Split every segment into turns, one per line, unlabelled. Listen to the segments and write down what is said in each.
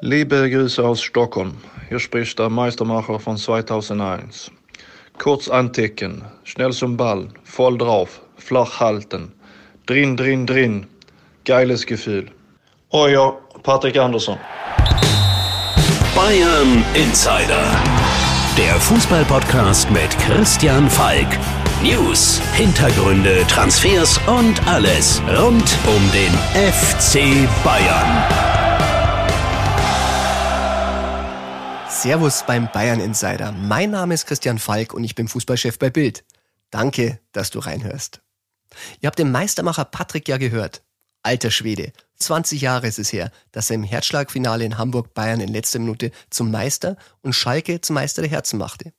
Liebe Grüße aus Stockholm. Hier spricht der Meistermacher von 2001. Kurz anticken, schnell zum Ball, voll drauf, flach halten. Drin, drin, drin. Geiles Gefühl. Euer Patrik Andersson.
Bayern Insider. Der Fußballpodcast mit Christian Falk. News, Hintergründe, Transfers und alles rund um den FC Bayern.
Servus beim Bayern Insider. Mein Name ist Christian Falk und ich bin Fußballchef bei Bild. Danke, dass du reinhörst. Ihr habt den Meistermacher Patrick ja gehört. Alter Schwede, 20 Jahre ist es her, dass er im Herzschlagfinale in Hamburg Bayern in letzter Minute zum Meister und Schalke zum Meister der Herzen machte.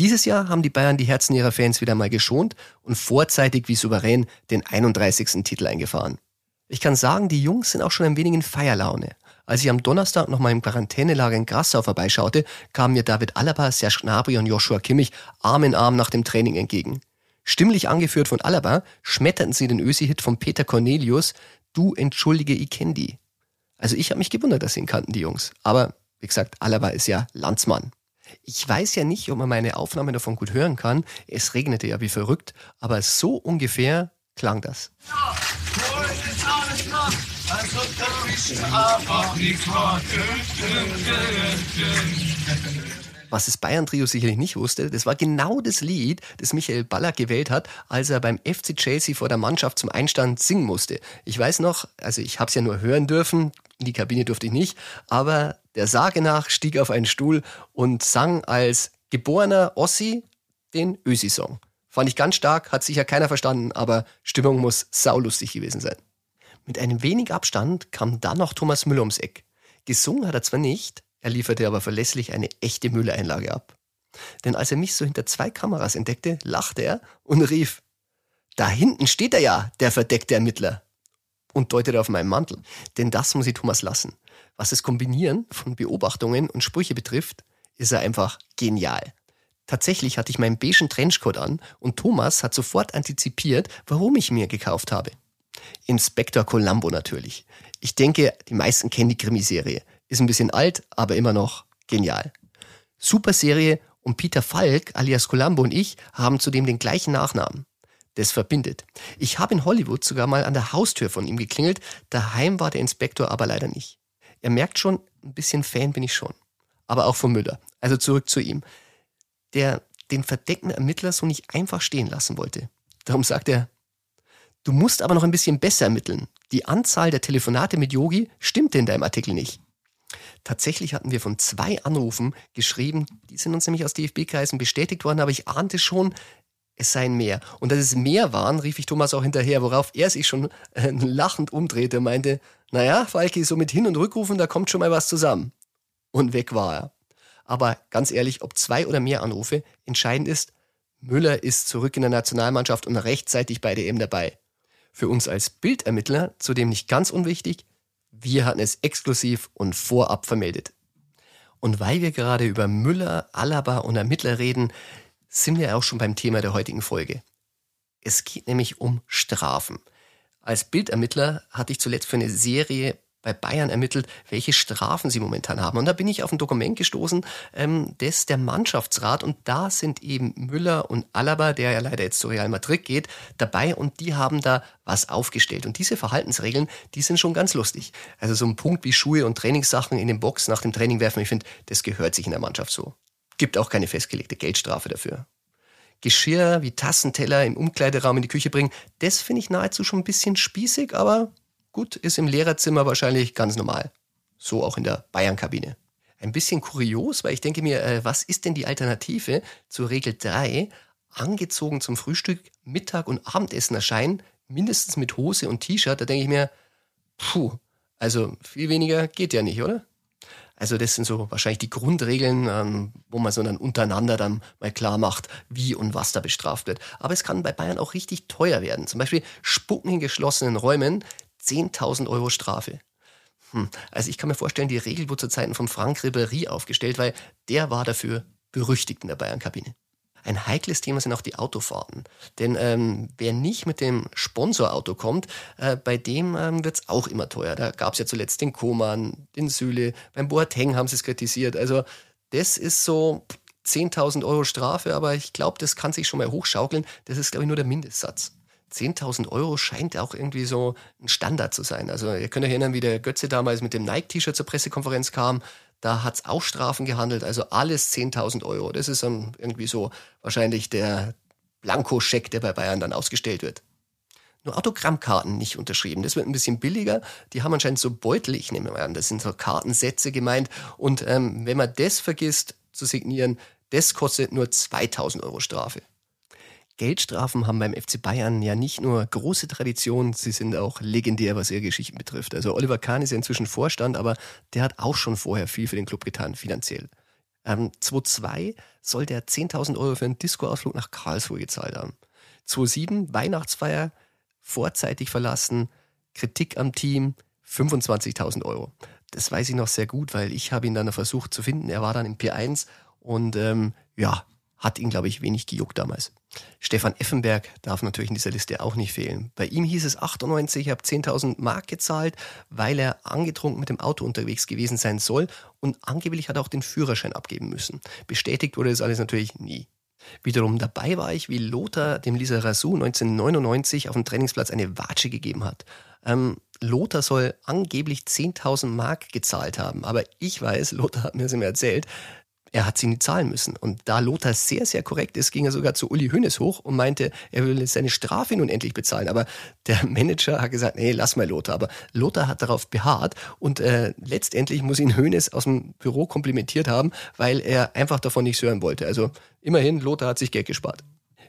Dieses Jahr haben die Bayern die Herzen ihrer Fans wieder mal geschont und vorzeitig wie souverän den 31. Titel eingefahren. Ich kann sagen, die Jungs sind auch schon ein wenig in Feierlaune. Als ich am Donnerstag noch mal im Quarantänelager in Grassau vorbeischaute, kamen mir David Alaba, Serge Gnabry und Joshua Kimmich Arm in Arm nach dem Training entgegen. Stimmlich angeführt von Alaba schmetterten sie den Ösi-Hit von Peter Cornelius, Du entschuldige, ich kenn die. Also ich habe mich gewundert, dass sie ihn kannten, die Jungs. Aber wie gesagt, Alaba ist ja Landsmann. Ich weiß ja nicht, ob man meine Aufnahme davon gut hören kann. Es regnete ja wie verrückt, aber so ungefähr klang das. Ja, was das Bayern-Trio sicherlich nicht wusste, das war genau das Lied, das Michael Ballack gewählt hat, als er beim FC Chelsea vor der Mannschaft zum Einstand singen musste. Ich weiß noch, also ich habe es ja nur hören dürfen, in die Kabine durfte ich nicht, aber der Sage nach stieg auf einen Stuhl und sang als geborener Ossi den Ösi-Song. Fand ich ganz stark, hat sicher keiner verstanden, aber Stimmung muss saulustig gewesen sein. Mit einem wenig Abstand kam dann noch Thomas Müller ums Eck. Gesungen hat er zwar nicht, er lieferte aber verlässlich eine echte Mülleinlage ab. Denn als er mich so hinter zwei Kameras entdeckte, lachte er und rief, da hinten steht er ja, der verdeckte Ermittler. Und deutete auf meinen Mantel. Denn das muss ich Thomas lassen. Was das Kombinieren von Beobachtungen und Sprüche betrifft, ist er einfach genial. Tatsächlich hatte ich meinen beigen Trenchcoat an und Thomas hat sofort antizipiert, warum ich mir gekauft habe. Inspektor Columbo natürlich. Ich denke, die meisten kennen die Krimiserie. Ist ein bisschen alt, aber immer noch genial. Super Serie und Peter Falk alias Columbo und ich haben zudem den gleichen Nachnamen. Das verbindet. Ich habe in Hollywood sogar mal an der Haustür von ihm geklingelt, daheim war der Inspektor aber leider nicht. Er merkt schon, ein bisschen Fan bin ich schon. Aber auch von Müller. Also zurück zu ihm. Der den verdeckten Ermittler so nicht einfach stehen lassen wollte. Darum sagt er, du musst aber noch ein bisschen besser ermitteln. Die Anzahl der Telefonate mit Yogi stimmte in deinem Artikel nicht. Tatsächlich hatten wir von zwei Anrufen geschrieben, die sind uns nämlich aus DFB-Kreisen bestätigt worden, aber ich ahnte schon, es seien mehr. Und dass es mehr waren, rief ich Thomas auch hinterher, worauf er sich schon äh, lachend umdrehte und meinte, naja, Falki, so mit Hin- und Rückrufen, da kommt schon mal was zusammen. Und weg war er. Aber ganz ehrlich, ob zwei oder mehr Anrufe, entscheidend ist, Müller ist zurück in der Nationalmannschaft und rechtzeitig bei der EM dabei. Für uns als Bildermittler zudem nicht ganz unwichtig, wir hatten es exklusiv und vorab vermeldet. Und weil wir gerade über Müller, Alaba und Ermittler reden, sind wir auch schon beim Thema der heutigen Folge. Es geht nämlich um Strafen. Als Bildermittler hatte ich zuletzt für eine Serie bei Bayern ermittelt, welche Strafen sie momentan haben. Und da bin ich auf ein Dokument gestoßen, ähm, das der Mannschaftsrat und da sind eben Müller und Alaba, der ja leider jetzt zu Real Madrid geht, dabei und die haben da was aufgestellt. Und diese Verhaltensregeln, die sind schon ganz lustig. Also so ein Punkt wie Schuhe und Trainingssachen in den Box nach dem Training werfen, ich finde, das gehört sich in der Mannschaft so. Gibt auch keine festgelegte Geldstrafe dafür. Geschirr wie Tassenteller im Umkleideraum in die Küche bringen, das finde ich nahezu schon ein bisschen spießig, aber Gut, ist im Lehrerzimmer wahrscheinlich ganz normal. So auch in der Bayern-Kabine. Ein bisschen kurios, weil ich denke mir, äh, was ist denn die Alternative zur Regel 3? Angezogen zum Frühstück, Mittag und Abendessen erscheinen, mindestens mit Hose und T-Shirt. Da denke ich mir, puh, also viel weniger geht ja nicht, oder? Also das sind so wahrscheinlich die Grundregeln, ähm, wo man so dann untereinander dann mal klar macht, wie und was da bestraft wird. Aber es kann bei Bayern auch richtig teuer werden. Zum Beispiel Spucken in geschlossenen Räumen. 10.000 Euro Strafe. Hm. Also ich kann mir vorstellen, die Regel wurde zu Zeiten von Frank Ribéry aufgestellt, weil der war dafür berüchtigt in der Bayern-Kabine. Ein heikles Thema sind auch die Autofahrten. Denn ähm, wer nicht mit dem Sponsorauto kommt, äh, bei dem ähm, wird es auch immer teuer. Da gab es ja zuletzt den Koman, den Süle, beim Boateng haben sie es kritisiert. Also das ist so 10.000 Euro Strafe, aber ich glaube, das kann sich schon mal hochschaukeln. Das ist, glaube ich, nur der Mindestsatz. 10.000 Euro scheint auch irgendwie so ein Standard zu sein. Also ihr könnt euch erinnern, wie der Götze damals mit dem Nike-T-Shirt zur Pressekonferenz kam. Da hat es auch Strafen gehandelt, also alles 10.000 Euro. Das ist um, irgendwie so wahrscheinlich der Blankoscheck, der bei Bayern dann ausgestellt wird. Nur Autogrammkarten nicht unterschrieben. Das wird ein bisschen billiger. Die haben anscheinend so Beutel, ich nehme mal an, das sind so Kartensätze gemeint. Und ähm, wenn man das vergisst zu signieren, das kostet nur 2000 Euro Strafe. Geldstrafen haben beim FC Bayern ja nicht nur große Tradition, sie sind auch legendär, was ihre Geschichten betrifft. Also Oliver Kahn ist ja inzwischen Vorstand, aber der hat auch schon vorher viel für den Club getan, finanziell. Ähm, 2002 soll der 10.000 Euro für einen Disco-Ausflug nach Karlsruhe gezahlt haben. 2007 Weihnachtsfeier, vorzeitig verlassen, Kritik am Team, 25.000 Euro. Das weiß ich noch sehr gut, weil ich habe ihn dann versucht zu finden. Er war dann im P1 und ähm, ja, hat ihn, glaube ich, wenig gejuckt damals. Stefan Effenberg darf natürlich in dieser Liste auch nicht fehlen. Bei ihm hieß es 98, ich habe 10.000 Mark gezahlt, weil er angetrunken mit dem Auto unterwegs gewesen sein soll und angeblich hat er auch den Führerschein abgeben müssen. Bestätigt wurde das alles natürlich nie. Wiederum dabei war ich, wie Lothar dem Lisa Rasu 1999 auf dem Trainingsplatz eine Watsche gegeben hat. Ähm, Lothar soll angeblich 10.000 Mark gezahlt haben, aber ich weiß, Lothar hat mir das immer erzählt, er hat sie nie zahlen müssen. Und da Lothar sehr, sehr korrekt ist, ging er sogar zu Uli Hönes hoch und meinte, er will seine Strafe nun endlich bezahlen. Aber der Manager hat gesagt, nee, lass mal Lothar. Aber Lothar hat darauf beharrt und äh, letztendlich muss ihn Hönes aus dem Büro komplimentiert haben, weil er einfach davon nichts hören wollte. Also immerhin, Lothar hat sich Geld gespart.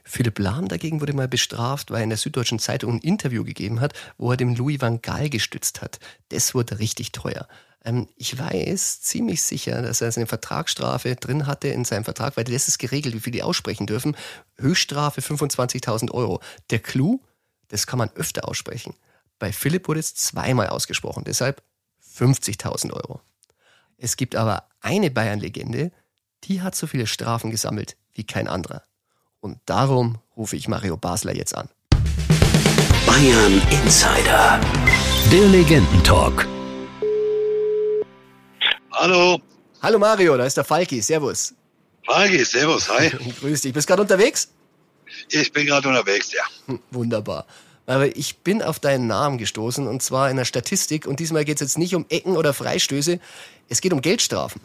Philipp Lahm dagegen wurde mal bestraft, weil er in der Süddeutschen Zeitung ein Interview gegeben hat, wo er dem Louis van Gaal gestützt hat. Das wurde richtig teuer. Ähm, ich weiß ziemlich sicher, dass er eine Vertragsstrafe drin hatte in seinem Vertrag, weil das ist geregelt, wie viel die aussprechen dürfen. Höchststrafe 25.000 Euro. Der Clou, das kann man öfter aussprechen. Bei Philipp wurde es zweimal ausgesprochen, deshalb 50.000 Euro. Es gibt aber eine Bayern-Legende, die hat so viele Strafen gesammelt wie kein anderer. Und darum rufe ich Mario Basler jetzt an.
Bayern Insider. Der Legendentalk.
Hallo.
Hallo Mario, da ist der Falki. Servus.
Falki, servus, hi.
Grüß dich. Bist gerade unterwegs?
Ich bin gerade unterwegs, ja.
Hm, wunderbar. Aber ich bin auf deinen Namen gestoßen und zwar in der Statistik und diesmal geht es jetzt nicht um Ecken oder Freistöße, es geht um Geldstrafen.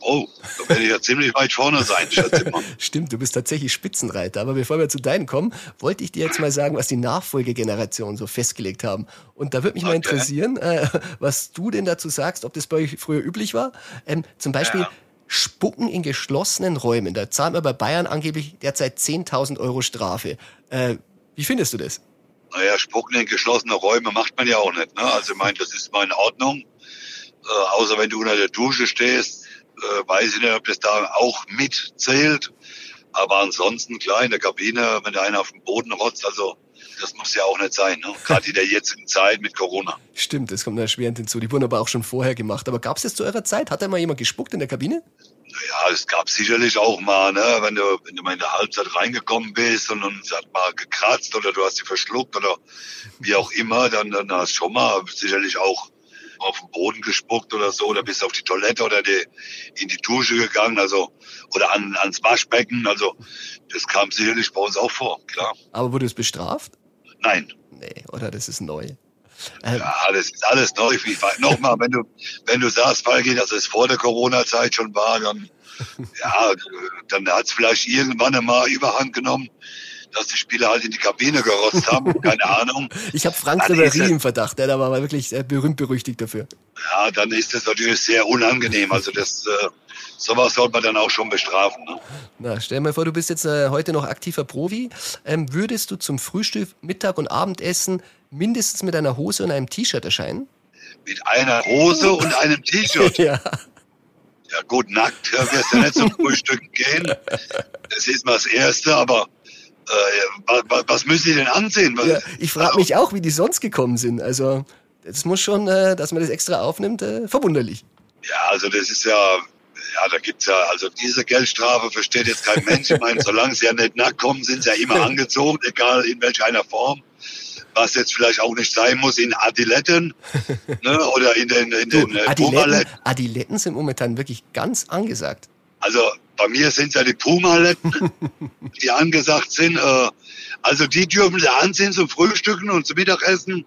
Oh, da werde ich ja ziemlich weit vorne sein.
Stimmt, du bist tatsächlich Spitzenreiter. Aber bevor wir zu deinen kommen, wollte ich dir jetzt mal sagen, was die Nachfolgegeneration so festgelegt haben. Und da würde mich okay. mal interessieren, äh, was du denn dazu sagst, ob das bei euch früher üblich war. Ähm, zum Beispiel ja. Spucken in geschlossenen Räumen. Da zahlt man bei Bayern angeblich derzeit 10.000 Euro Strafe. Äh, wie findest du das?
Naja, Spucken in geschlossene Räume macht man ja auch nicht. Ne? Also ich meine, das ist mal in Ordnung. Äh, außer wenn du unter der Dusche stehst, äh, weiß ich nicht, ob das da auch mitzählt. Aber ansonsten, klar, in der Kabine, wenn da einer auf dem Boden rotzt, also das muss ja auch nicht sein, ne? gerade in der jetzigen Zeit mit Corona.
Stimmt, das kommt erschwerend hinzu. Die wurden aber auch schon vorher gemacht. Aber gab es das zu eurer Zeit? Hat da mal jemand gespuckt in der Kabine?
Naja, es gab sicherlich auch mal, ne, wenn du, wenn du mal in der Halbzeit reingekommen bist und es hat mal gekratzt oder du hast sie verschluckt oder wie auch immer, dann, dann hast du schon mal sicherlich auch auf den Boden gespuckt oder so, oder bist auf die Toilette oder die, in die Dusche gegangen, also oder an, ans Waschbecken. Also das kam sicherlich bei uns auch vor, klar.
Aber wurde es bestraft?
Nein.
Nee, oder das ist neu.
Ähm, ja, das ist alles neu. Nochmal, wenn du, wenn du sagst, Falki, dass es vor der Corona-Zeit schon war, dann, ja, dann hat es vielleicht irgendwann einmal Überhand genommen dass die Spieler halt in die Kabine gerotzt haben, keine Ahnung.
Ich habe Frank Ribéry im Verdacht, der war wirklich berühmt berüchtigt dafür.
Ja, dann ist das natürlich sehr unangenehm. Also das äh, sowas sollte man dann auch schon bestrafen. Ne?
Na, stell dir mal vor, du bist jetzt äh, heute noch aktiver Profi. Ähm, würdest du zum Frühstück, Mittag und Abendessen mindestens mit einer Hose und einem T-Shirt erscheinen?
Mit einer Hose und einem T-Shirt?
ja.
Ja gut, nackt wirst du nicht zum Frühstück gehen. Das ist mal das Erste, aber äh, was, was müssen Sie denn ansehen?
Ja, ich frage mich auch, wie die sonst gekommen sind. Also, das muss schon, äh, dass man das extra aufnimmt, äh, verwunderlich.
Ja, also das ist ja, Ja, da gibt's ja, also diese Geldstrafe versteht jetzt kein Mensch. Ich meine, solange sie ja nicht nackt kommen, sind sie ja immer angezogen, egal in welcher einer Form. Was jetzt vielleicht auch nicht sein muss in Adiletten ne, oder in den, in
Du,
den äh,
Adiletten. Adiletten sind momentan wirklich ganz angesagt.
Also bei mir sind es ja die Pumaletten, die angesagt sind. Äh, also die dürfen sie anziehen zum Frühstücken und zum Mittagessen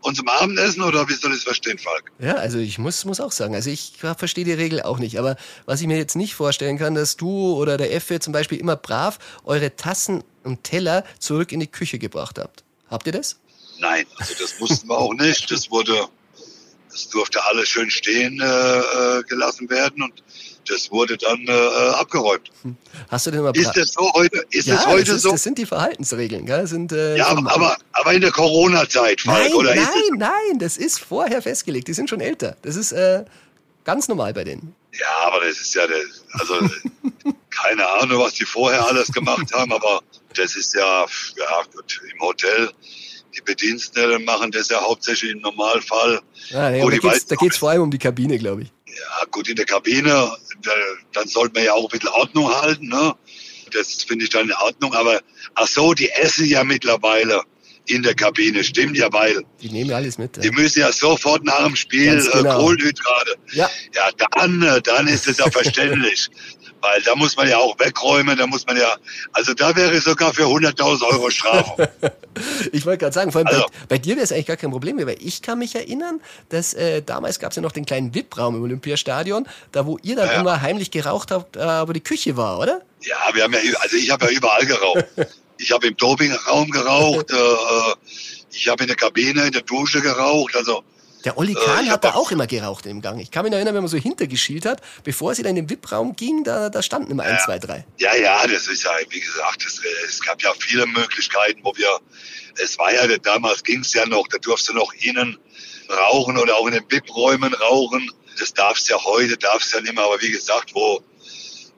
und zum Abendessen oder wie soll ich das verstehen, Falk?
Ja, also ich muss, muss auch sagen, also ich verstehe die Regel auch nicht. Aber was ich mir jetzt nicht vorstellen kann, dass du oder der Effe zum Beispiel immer brav eure Tassen und Teller zurück in die Küche gebracht habt. Habt ihr das?
Nein, also das mussten wir auch nicht. Das wurde, das durfte alles schön stehen äh, äh, gelassen werden und das wurde dann äh, abgeräumt.
Hast du denn mal
Ist das so heute? Ist
ja,
das heute
das, ist,
so?
das sind die Verhaltensregeln, gell? Das Sind, äh,
ja, aber, aber in der Corona-Zeit, Falk,
Nein,
oder
nein,
ist es?
nein, das ist vorher festgelegt. Die sind schon älter. Das ist äh, ganz normal bei denen.
Ja, aber das ist ja, das, also keine Ahnung, was die vorher alles gemacht haben, aber das ist ja, ja gut, im Hotel. Die Bediensteten machen das ja hauptsächlich im Normalfall.
Ja, aber
die
da da geht's vor allem um die Kabine, glaube ich.
Ja, gut, in der Kabine, da, dann sollte man ja auch ein bisschen Ordnung halten, ne? Das finde ich dann in Ordnung, aber ach so, die essen ja mittlerweile in der Kabine, stimmt ja, weil
Die nehmen ja alles mit.
die
Ja,
müssen ja sofort nach dem Spiel
Ganz genau.
äh, Kohlenhydrate.
ja.
Ja, dann, äh, dann ist es ja verständlich. Weil da muss man ja auch wegräumen, da muss man ja, also da wäre ich sogar für 100.000 Euro Strafe.
ich wollte gerade sagen, vor allem
Also-
bei, bei dir wäre es eigentlich gar kein Problem mehr, weil ich kann mich erinnern, dass äh, damals gab es ja noch den kleinen VIP-Raum im Olympiastadion, da wo ihr dann
Ja.
immer heimlich geraucht habt, äh, wo die Küche war, oder?
Ja, wir haben ja, also ich habe ja überall geraucht. Ich habe im Dopingraum geraucht, äh, äh, ich habe in der Kabine, in der Dusche geraucht, also
Der Olli
Äh,
Kahn
ich
hat da
auch-
immer geraucht im Gang. Ich kann mich erinnern, wenn man so hintergeschielt hat, bevor sie dann in den VIP-Raum ging, da, da standen immer eins, zwei, drei.
Ja, ja, das ist ja, wie gesagt, das, äh, es gab ja viele Möglichkeiten, wo wir, es war ja, damals ging es ja noch, da durfst du noch innen rauchen oder auch in den BIP-Räumen rauchen. Das darfst ja heute, darfst ja nicht mehr, aber wie gesagt, wo,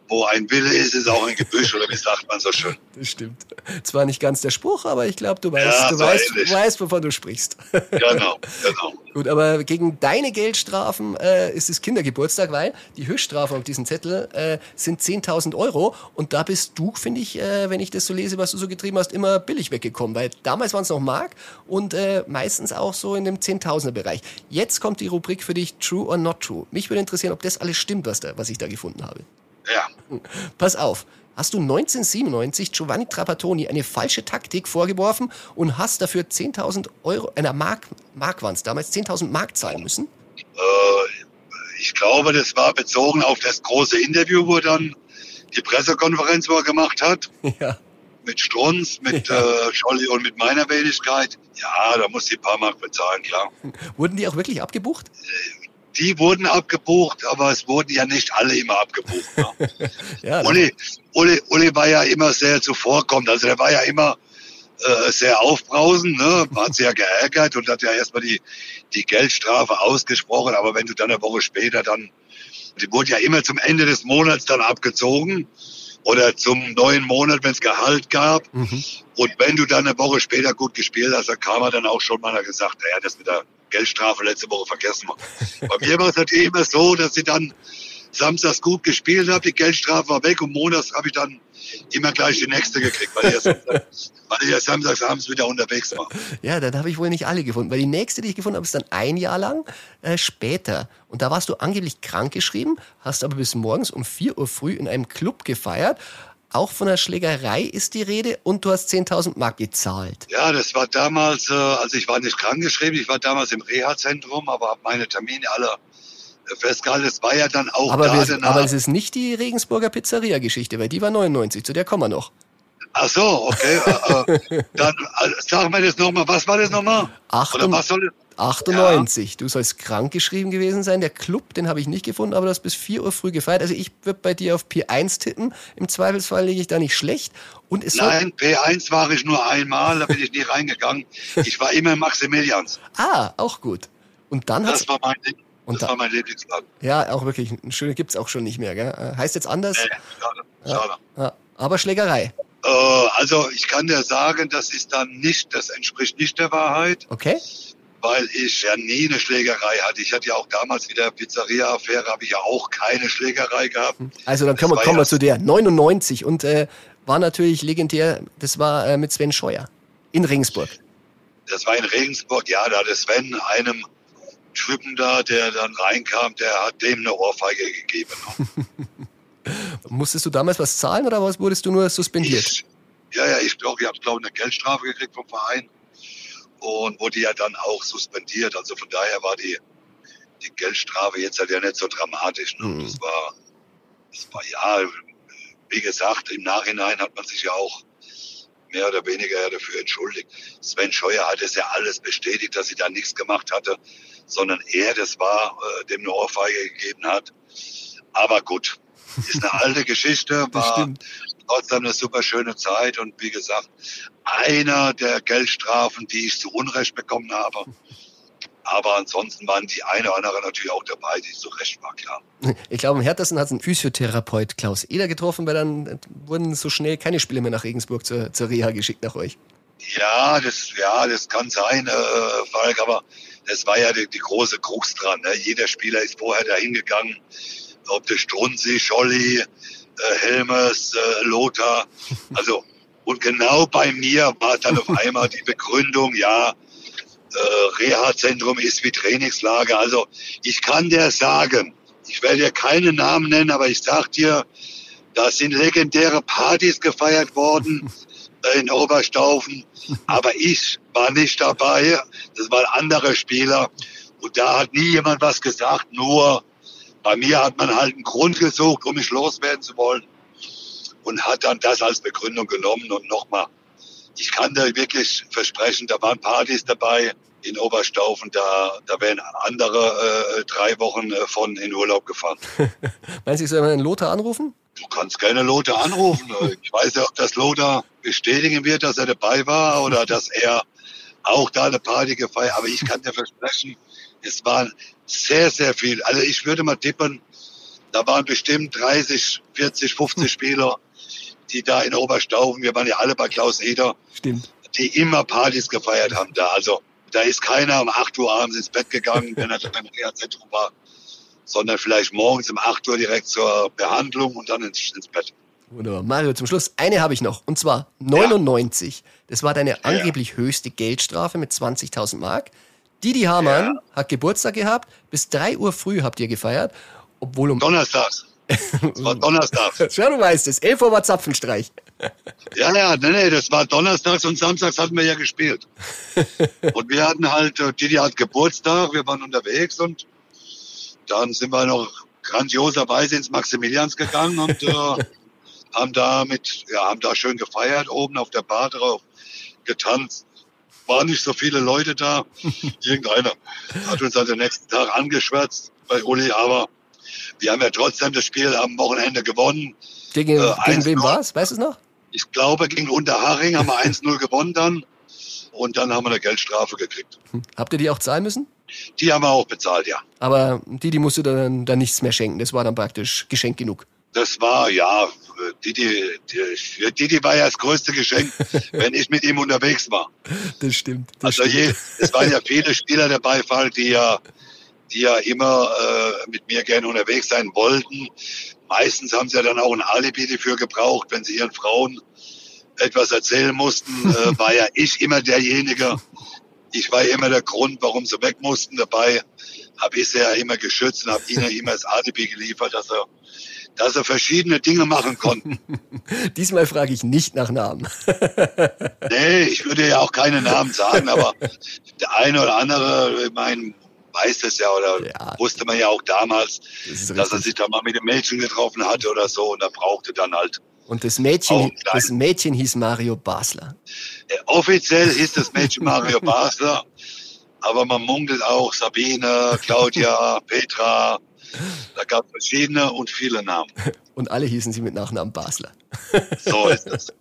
wo ein Wille ist, ist auch ein Gebüsch, oder wie sagt man so schön.
Das stimmt. Zwar nicht ganz der Spruch, aber ich glaube, du weißt,
Ja,
du, weißt, du weißt, wovon du sprichst.
Genau, genau.
Gut, aber gegen deine Geldstrafen äh, ist es Kindergeburtstag, weil die Höchststrafe auf diesem Zettel äh, sind 10.000 Euro. Und da bist du, finde ich, äh, wenn ich das so lese, was du so getrieben hast, immer billig weggekommen. Weil damals waren es noch Mark und äh, meistens auch so in dem 10.000er Bereich. Jetzt kommt die Rubrik für dich True or Not True. Mich würde interessieren, ob das alles stimmt, was, da, was ich da gefunden habe.
Ja.
Pass auf. Hast du 1997 Giovanni Trapattoni eine falsche Taktik vorgeworfen und hast dafür 10.000 Euro, einer Mark, Mark waren es damals, 10.000 Mark zahlen müssen?
Äh, ich glaube, das war bezogen auf das große Interview, wo dann die Pressekonferenz, wo er gemacht hat.
Ja.
mit Strunz, mit äh, Scholli und mit meiner Wenigkeit. Ja, da muss die ein paar Mark bezahlen, klar.
Wurden die auch wirklich abgebucht?
Die wurden abgebucht, aber es wurden ja nicht alle immer abgebucht. Ne?
Ja,
Uli, Uli, Uli war ja immer sehr zuvorkommend. Also der war ja immer äh, sehr aufbrausend, ne? hat sich ja geärgert und hat ja erstmal die, die Geldstrafe ausgesprochen. Aber wenn du dann eine Woche später dann, die wurde ja immer zum Ende des Monats dann abgezogen oder zum neuen Monat, wenn es Gehalt gab.
Mhm.
Und wenn du dann eine Woche später gut gespielt hast, dann kam er dann auch schon mal und gesagt, naja, das mit der Geldstrafe letzte Woche vergessen. Bei mir war es natürlich immer so, dass ich dann samstags gut gespielt habe, die Geldstrafe war weg und montags habe ich dann immer gleich die nächste gekriegt, weil ich ja samstags, weil ich ja samstags abends wieder unterwegs war.
ja, dann habe ich wohl nicht alle gefunden. Weil die nächste, die ich gefunden habe, ist dann ein Jahr lang äh, später. Und da warst du angeblich krankgeschrieben, hast aber bis morgens um 4 Uhr früh in einem Club gefeiert. Auch von einer Schlägerei ist die Rede und du hast 10.000 Mark gezahlt.
Ja, das war damals, äh, also ich war nicht krankgeschrieben, ich war damals im Reha-Zentrum, aber habe meine Termine alle festgehalten. Es war ja dann auch
Aber,
da
wir, aber es ist nicht die Regensburger Pizzeria-Geschichte, weil die war 99, zu der kommen wir noch.
Ach so, okay. äh, äh, dann äh, sag mir das nochmal, was war das nochmal? Oder was soll das?
98. Du sollst krank geschrieben gewesen sein. Der Club, den habe ich nicht gefunden, aber du hast bis 4 Uhr früh gefeiert. Also ich würde bei dir auf P1 tippen. Im Zweifelsfall liege ich da nicht schlecht. Und es
Nein, P1 war ich nur einmal, da bin ich nie reingegangen. Ich war immer im Maximilians.
Ah, auch gut. Und dann
Das war mein,
Und
das
da-
war mein Lieblingsladen.
ja, auch wirklich, ein schöner gibt's auch schon nicht mehr, gell? Äh, Heißt jetzt anders,
Äh, schade, schade.
ja, aber Schlägerei.
Äh, also ich kann dir sagen, das ist dann nicht, das entspricht nicht der Wahrheit.
Okay?
weil ich ja nie eine Schlägerei hatte. Ich hatte ja auch damals mit der Pizzeria-Affäre, habe ich ja auch keine Schlägerei gehabt.
Also dann kommen, wir, kommen wir zu der 99 und äh, war natürlich legendär, das war äh, mit Sven Scheuer in Regensburg.
Das war in Regensburg, ja, da hatte Sven einem Typen da, der dann reinkam, der hat dem eine Ohrfeige gegeben.
Musstest du damals was zahlen oder was wurdest du nur suspendiert?
Ich, ja, ja, ich glaube, ich habe glaube eine Geldstrafe gekriegt vom Verein und wurde ja dann auch suspendiert. Also von daher war die, die Geldstrafe jetzt halt ja nicht so dramatisch. Ne? Mhm. Das war, das war ja, wie gesagt, im Nachhinein hat man sich ja auch mehr oder weniger dafür entschuldigt. Sven Scheuer hat es ja alles bestätigt, dass sie da nichts gemacht hatte, sondern er das war, äh, dem eine Ohrfeige gegeben hat. Aber gut, ist eine alte Geschichte, war trotzdem eine super schöne Zeit und wie gesagt, einer der Geldstrafen, die ich zu Unrecht bekommen habe. Aber ansonsten waren die eine oder andere natürlich auch dabei, die zu Recht war, klar.
Ich glaube, im Hertesten hat ein Physiotherapeut Klaus Eder getroffen, weil dann wurden so schnell keine Spiele mehr nach Regensburg zur, zur Reha geschickt nach euch.
Ja, das, ja, das kann sein, äh, Falk, aber das war ja die, die große Krux dran. Ne? Jeder Spieler ist vorher dahin gegangen, ob der Strunzi, Scholli, äh, Helmes, äh, Lothar. Also, und genau bei mir war dann auf einmal die Begründung, ja, äh, Reha-Zentrum ist wie Trainingslager. Also, ich kann dir sagen, ich werde dir keine Namen nennen, aber ich sag dir, da sind legendäre Partys gefeiert worden in Oberstaufen. Aber ich war nicht dabei. Das waren andere Spieler. Und da hat nie jemand was gesagt. Nur bei mir hat man halt einen Grund gesucht, um mich loswerden zu wollen. Und hat dann das als Begründung genommen. Und nochmal, ich kann da wirklich versprechen, da waren Partys dabei in Oberstaufen, da, da wären andere äh, drei Wochen äh, von in Urlaub gefahren.
Meinst du, ich soll mal einen Lothar anrufen?
Du kannst gerne Lothar anrufen. ich weiß ja, ob das Lothar bestätigen wird, dass er dabei war oder dass er auch da eine Party gefeiert. Aber ich kann dir versprechen, es waren sehr, sehr viel. Also ich würde mal tippen, da waren bestimmt 30, 40, 50 Spieler, die da in Oberstaufen, wir waren ja alle bei Klaus Eder,
Stimmt.
die immer Partys gefeiert haben da. Also da ist keiner um 8 Uhr abends ins Bett gegangen, wenn er beim Reha-Zentrum war, sondern vielleicht morgens um 8 Uhr direkt zur Behandlung und dann ins, ins Bett.
Wunderbar. Mario, zum Schluss eine habe ich noch. Und zwar 99. Ja. Das war deine angeblich ja. höchste Geldstrafe mit 20.000 Mark. Didi Hamann ja. hat Geburtstag gehabt. Bis 3 Uhr früh habt ihr gefeiert. Obwohl um.
Donnerstags. Das war Donnerstags.
Schau, du weißt es. 11 Uhr war Zapfenstreich.
Ja, ja, nee, nee, das war Donnerstags und Samstags hatten wir ja gespielt. Und wir hatten halt, äh, Didi hat Geburtstag, wir waren unterwegs und dann sind wir noch grandioserweise ins Maximilians gegangen und äh, haben da mit, ja, haben da schön gefeiert, oben auf der Bar drauf getanzt. Waren nicht so viele Leute da. Irgendeiner hat uns dann den nächsten Tag angeschwärzt bei Uli, aber wir haben ja trotzdem das Spiel am Wochenende gewonnen.
Gegen, äh, gegen wem war es? Weißt du es noch?
Ich glaube, gegen Unterhaching haben wir 1-0 gewonnen dann. Und dann haben wir eine Geldstrafe gekriegt.
Hm. Habt ihr die auch zahlen müssen?
Die haben wir auch bezahlt, ja.
Aber die, die musst du dann, dann nichts mehr schenken. Das war dann praktisch Geschenk genug.
Das war, ja, Didi, die, Didi war ja das größte Geschenk, wenn ich mit ihm unterwegs war.
Das stimmt. Das
also.
Je,
es waren ja viele Spieler dabei, die ja, die ja immer äh, mit mir gerne unterwegs sein wollten. Meistens haben sie ja dann auch ein Alibi dafür gebraucht, wenn sie ihren Frauen etwas erzählen mussten, äh, war ja ich immer derjenige. Ich war immer der Grund, warum sie weg mussten. Dabei habe ich sie ja immer geschützt und habe ihnen immer das Alibi geliefert, dass er dass er verschiedene Dinge machen konnten.
Diesmal frage ich nicht nach Namen.
nee, ich würde ja auch keine Namen sagen, aber der eine oder andere, ich meine, weiß das ja oder ja. wusste man ja auch damals, das dass er sich da mal mit dem Mädchen getroffen hatte oder so und er brauchte dann halt.
Und das Mädchen, das Mädchen hieß Mario Basler.
Ja, offiziell hieß das Mädchen Mario Basler, aber man munkelt auch Sabine, Claudia, Petra. Da gab es verschiedene und viele Namen.
Und alle hießen sie mit Nachnamen Basler.
So ist es.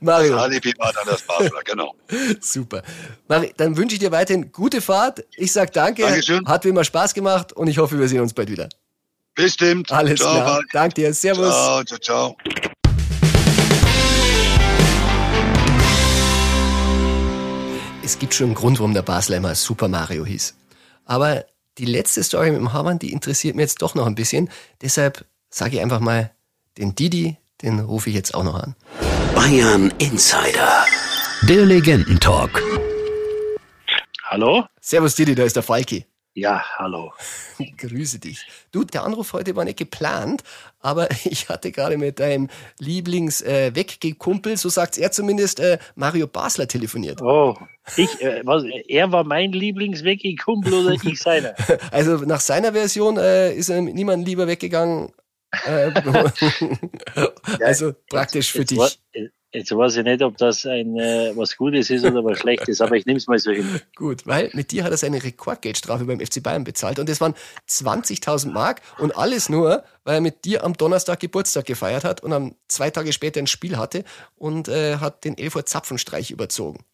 Mario.
Das Alibi war dann das Basler, genau.
Super. Mario, dann wünsche ich dir weiterhin gute Fahrt. Ich sage danke.
Dankeschön.
Hat wie immer Spaß gemacht und ich hoffe, wir sehen uns bald wieder.
Bestimmt.
Alles ciao, klar. Danke dir. Servus.
Ciao, ciao, ciao.
Es gibt schon einen Grund, warum der Basler immer Super Mario hieß. Aber die letzte Story mit dem Hamann, die interessiert mir jetzt doch noch ein bisschen. Deshalb sage ich einfach mal, den Didi, den rufe ich jetzt auch noch an.
Bayern Insider. Der Legendentalk.
Hallo?
Servus Didi, da ist der Falki.
Ja, hallo.
Grüße dich. Du, der Anruf heute war nicht geplant, aber ich hatte gerade mit deinem Lieblings-Weggekumpel, äh, so sagt er zumindest, äh, Mario Basler telefoniert.
Oh, ich, äh, was, er war mein Lieblings-Weggekumpel oder ich seiner?
Also nach seiner Version äh, ist er mit niemandem lieber weggegangen. Äh, also praktisch für dich.
Jetzt weiß ich nicht, ob das ein äh, was Gutes ist oder was Schlechtes, aber ich nehme es mal so hin.
Gut, weil mit dir hat er seine Rekordgeldstrafe beim FC Bayern bezahlt und das waren 20.000 Mark und alles nur, weil er mit dir am Donnerstag Geburtstag gefeiert hat und am zwei Tage später ein Spiel hatte und äh, hat den Elfer Zapfenstreich überzogen.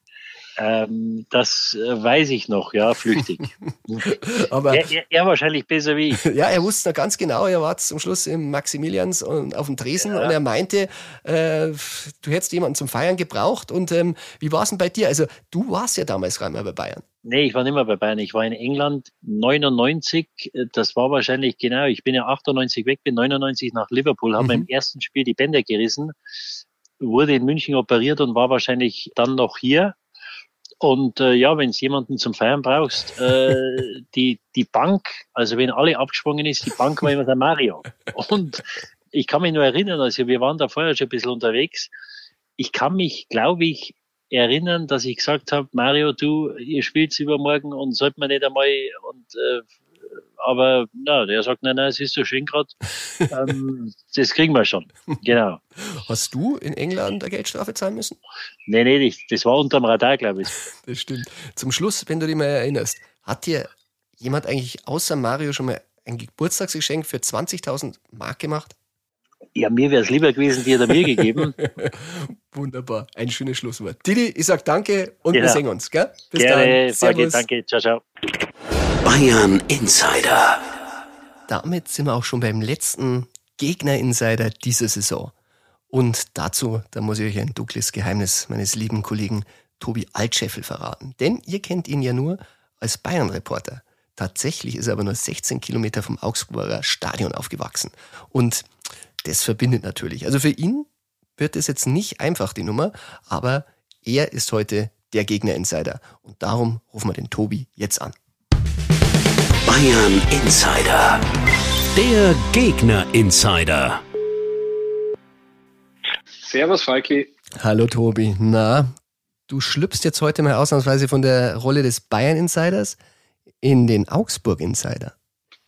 Ähm, das äh, weiß ich noch, ja, flüchtig.
Aber
er, er, er, wahrscheinlich besser wie ich.
Ja, er wusste noch ganz genau, er war zum Schluss im Maximilians und auf dem Tresen ja. und er meinte, äh, du hättest jemanden zum Feiern gebraucht. Und ähm, wie war es denn bei dir? Also, du warst ja damals einmal bei Bayern.
Nee, ich war nicht mehr bei Bayern. Ich war in England 99. Das war wahrscheinlich genau, ich bin ja 98 weg, bin 99 nach Liverpool, habe mhm. im ersten Spiel die Bänder gerissen, wurde in München operiert und war wahrscheinlich dann noch hier und äh, ja, wenn es jemanden zum Feiern brauchst, äh, die, die Bank, also wenn alle abgesprungen ist, die Bank war immer der Mario. Und ich kann mich nur erinnern, also wir waren da vorher schon ein bisschen unterwegs. Ich kann mich, glaube ich, erinnern, dass ich gesagt habe, Mario, du, ihr spielt übermorgen und sollte man nicht einmal und äh, aber na, der sagt, nein, nein, es ist so schön gerade. ähm, das kriegen wir schon. Genau.
Hast du in England eine Geldstrafe zahlen müssen?
Nee, nee, das war unterm Radar, glaube ich.
Das stimmt. Zum Schluss, wenn du dich mal erinnerst, hat dir jemand eigentlich außer Mario schon mal ein Geburtstagsgeschenk für 20.000 Mark gemacht?
Ja, mir wäre es lieber gewesen, die hat er mir gegeben.
Wunderbar, ein schönes Schlusswort. Didi, ich sag danke und genau. wir sehen uns. Gell?
Bis Gerne, dann. Servus. danke, ciao, ciao.
Bayern Insider.
Damit sind wir auch schon beim letzten Gegner Insider dieser Saison. Und dazu, da muss ich euch ein dunkles Geheimnis meines lieben Kollegen Tobi Altscheffel verraten. Denn ihr kennt ihn ja nur als Bayern-Reporter. Tatsächlich ist er aber nur 16 Kilometer vom Augsburger Stadion aufgewachsen. Und das verbindet natürlich. Also für ihn wird es jetzt nicht einfach, die Nummer, aber er ist heute der Gegner-Insider. Und darum rufen wir den Tobi jetzt an.
Bayern Insider. Der Gegner Insider.
Servus, Falki.
Hallo, Tobi. Na, du schlüpfst jetzt heute mal ausnahmsweise von der Rolle des Bayern Insiders in den Augsburg Insider.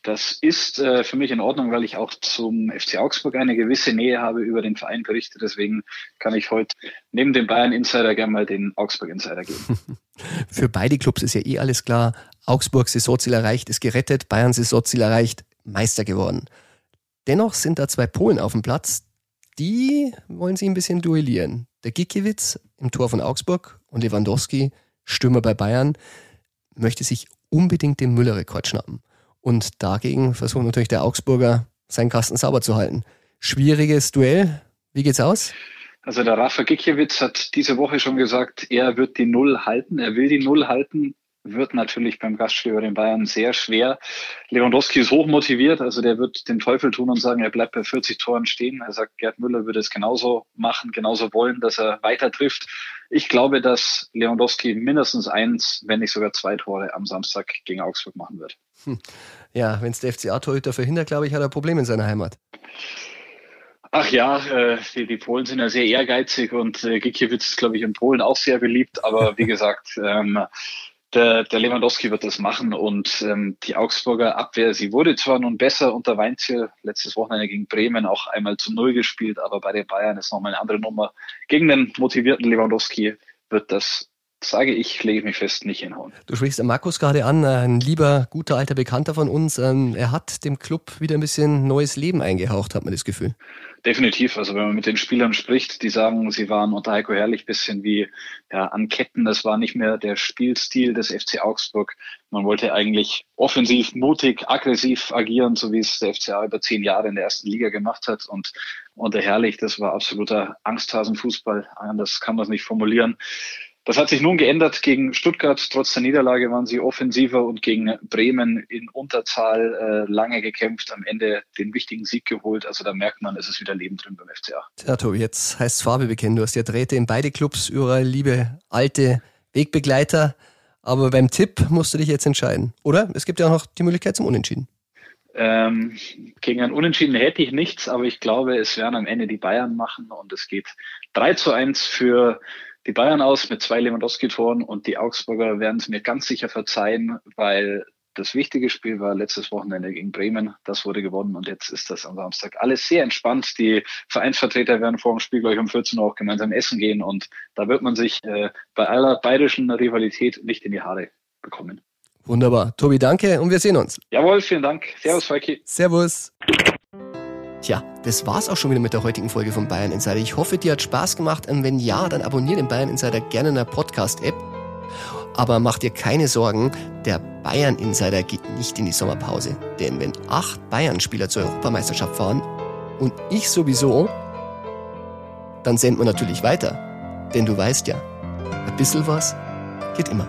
Das ist äh, für mich in Ordnung, weil ich auch zum FC Augsburg eine gewisse Nähe habe über den Verein berichtet. Deswegen kann ich heute neben dem Bayern Insider gerne mal den Augsburg Insider geben.
für beide Clubs ist ja eh alles klar. Augsburg Saisonziel erreicht, ist gerettet. Bayern Saisonziel erreicht, Meister geworden. Dennoch sind da zwei Polen auf dem Platz, die wollen sich ein bisschen duellieren. Der Gikiewicz im Tor von Augsburg und Lewandowski, Stürmer bei Bayern, möchte sich unbedingt den Müller-Rekord schnappen. Und dagegen versucht natürlich der Augsburger, seinen Kasten sauber zu halten. Schwieriges Duell. Wie geht's aus?
Also der Rafa Gikiewicz hat diese Woche schon gesagt, er wird die Null halten. Er will die Null halten. Wird natürlich beim Gastgeber den Bayern sehr schwer. Lewandowski ist hochmotiviert, also der wird den Teufel tun und sagen, er bleibt bei 40 Toren stehen. Er sagt, Gerd Müller würde es genauso machen, genauso wollen, dass er weiter trifft. Ich glaube, dass Lewandowski mindestens eins, wenn nicht sogar zwei Tore am Samstag gegen Augsburg machen wird. Hm.
Ja, wenn es der FCA-Torhüter verhindert, glaube ich, hat er Probleme in seiner Heimat.
Ach ja, äh, die, die Polen sind ja sehr ehrgeizig und äh, Gikiewicz ist, glaube ich, in Polen auch sehr beliebt. Aber wie gesagt, ähm, der, der Lewandowski wird das machen und ähm, die Augsburger Abwehr, sie wurde zwar nun besser unter Weinziel, letztes Wochenende gegen Bremen auch einmal zu Null gespielt, aber bei den Bayern ist nochmal eine andere Nummer. Gegen den motivierten Lewandowski wird das sage ich, lege ich mich fest, nicht hinhauen.
Du sprichst Markus gerade an, ein lieber, guter, alter Bekannter von uns. Ähm, er hat dem Club wieder ein bisschen neues Leben eingehaucht, hat man das Gefühl.
Definitiv. Also wenn man mit den Spielern spricht, die sagen, sie waren unter Heiko Herrlich bisschen wie ja, an Ketten. Das war nicht mehr der Spielstil des FC Augsburg. Man wollte eigentlich offensiv, mutig, aggressiv agieren, so wie es der FCA über zehn Jahre in der ersten Liga gemacht hat. Und unter Herrlich, das war absoluter Angsthasenfußball. Anders kann man nicht formulieren. Das hat sich nun geändert gegen Stuttgart. Trotz der Niederlage waren sie offensiver und gegen Bremen in Unterzahl äh, lange gekämpft, am Ende den wichtigen Sieg geholt. Also da merkt man, es ist wieder Leben drin beim FCA.
Ja, Tobi, jetzt heißt es Farbe bekennen. Du hast ja Drähte in beide Clubs, über liebe alte Wegbegleiter. Aber beim Tipp musst du dich jetzt entscheiden, oder? Es gibt ja auch noch die Möglichkeit zum Unentschieden.
Ähm, gegen ein Unentschieden hätte ich nichts, aber ich glaube, es werden am Ende die Bayern machen und es geht 3 zu 1 für die Bayern aus mit zwei Lewandowski-Toren und die Augsburger werden es mir ganz sicher verzeihen, weil das wichtige Spiel war letztes Wochenende gegen Bremen. Das wurde gewonnen und jetzt ist das am Samstag alles sehr entspannt. Die Vereinsvertreter werden vor dem Spiel gleich um 14 Uhr auch gemeinsam essen gehen und da wird man sich äh, bei aller bayerischen Rivalität nicht in die Haare bekommen.
Wunderbar. Tobi, danke und wir sehen uns.
Jawohl, vielen Dank. Servus, Falki.
Servus. Tja, das war's auch schon wieder mit der heutigen Folge von Bayern Insider. Ich hoffe, dir hat Spaß gemacht und wenn ja, dann abonniere den Bayern Insider gerne in der Podcast-App. Aber mach dir keine Sorgen, der Bayern Insider geht nicht in die Sommerpause. Denn wenn acht Bayern-Spieler zur Europameisterschaft fahren und ich sowieso, dann senden wir natürlich weiter. Denn du weißt ja, ein bisschen was geht immer.